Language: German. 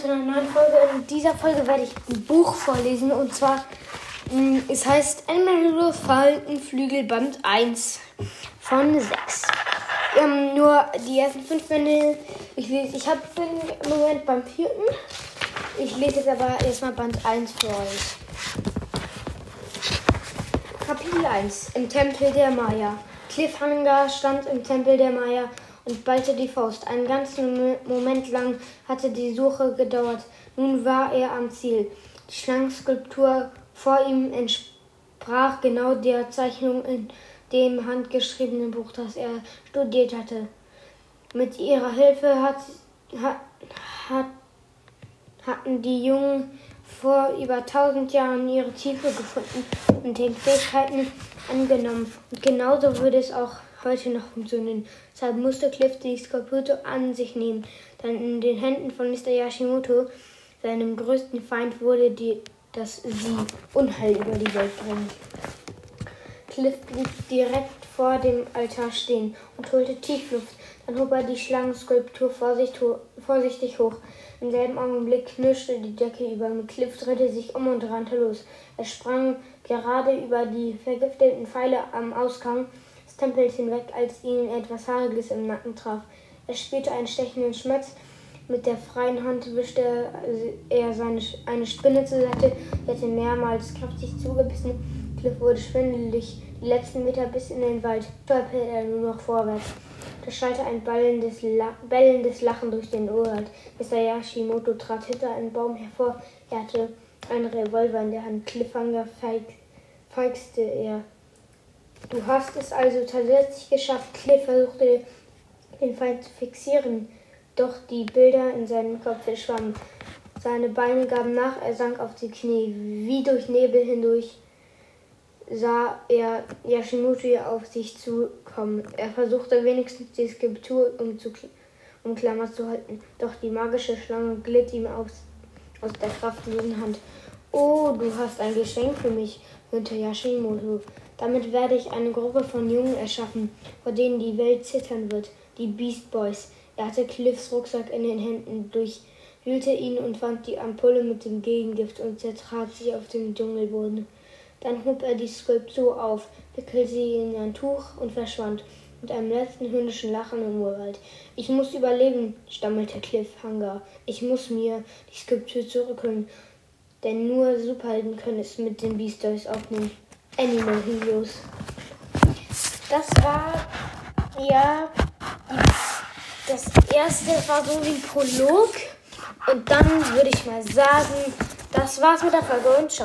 zu einer neuen Folge. In dieser Folge werde ich ein Buch vorlesen und zwar, mh, es heißt Animal Faltenflügel Band 1 von 6. Wir haben nur die ersten fünf Bände. Ich, ich hab, bin im Moment beim vierten. Ich lese jetzt aber erstmal Band 1 für euch. Kapitel 1 Im Tempel der Maya. Cliffhanger stand im Tempel der Maya und ballte die Faust. Einen ganzen Moment lang hatte die Suche gedauert. Nun war er am Ziel. Die Schlangenskulptur vor ihm entsprach genau der Zeichnung in dem handgeschriebenen Buch, das er studiert hatte. Mit ihrer Hilfe hat, hat, hat, hatten die Jungen vor über tausend Jahren ihre Tiefe gefunden und den Fähigkeiten angenommen. Und genauso würde es auch heute noch funktionieren. Deshalb musste Cliff die Skorpute an sich nehmen. Dann in den Händen von Mr. Yashimoto, seinem größten Feind, wurde die, dass sie Unheil über die Welt bringen. Cliff blieb direkt vor dem Altar stehen und holte Tiefluft. Dann hob er die Schlangenskulptur vorsichtig hoch. Im selben Augenblick knirschte die Decke über ihm. Cliff drehte sich um und rannte los. Er sprang gerade über die vergifteten Pfeile am Ausgang Tempels hinweg, als ihn etwas Haariges im Nacken traf. Er spürte einen stechenden Schmerz. Mit der freien Hand wischte er seine, eine Spinne zur Seite. Sie hatte mehrmals kräftig zugebissen. Cliff wurde schwindelig. Die letzten Meter bis in den Wald stolperte er nur noch vorwärts. Da schallte ein ballendes, La bellendes Lachen durch den Urwald. Mr. Yashimoto trat hinter einem Baum hervor. Er hatte einen Revolver in der Hand. Cliffhanger feig, feigste er. Du hast es also tatsächlich geschafft. Cliff versuchte den Feind zu fixieren, doch die Bilder in seinem Kopf verschwammen. Seine Beine gaben nach, er sank auf die Knie. Wie durch Nebel hindurch sah er Yashimoto auf sich zukommen. Er versuchte wenigstens die Skulptur umklammert zu halten, doch die magische Schlange glitt ihm aus, aus der kraftlosen Hand. Oh, du hast ein Geschenk für mich, höhnte Yashimoto. Damit werde ich eine Gruppe von Jungen erschaffen, vor denen die Welt zittern wird. Die Beast Boys. Er hatte Cliffs Rucksack in den Händen, durchwühlte ihn und fand die Ampulle mit dem Gegengift und zertrat sie auf dem Dschungelboden. Dann hob er die Skulptur auf, wickelte sie in ein Tuch und verschwand mit einem letzten hündischen Lachen im Urwald. Ich muss überleben, stammelte Cliffhanger. Ich muss mir die Skulptur zurückholen, denn nur Superhelden können es mit den Beastars aufnehmen. Animal Heroes. Das war ja das erste war so wie Prolog und dann würde ich mal sagen, das war's mit der Folge und ciao.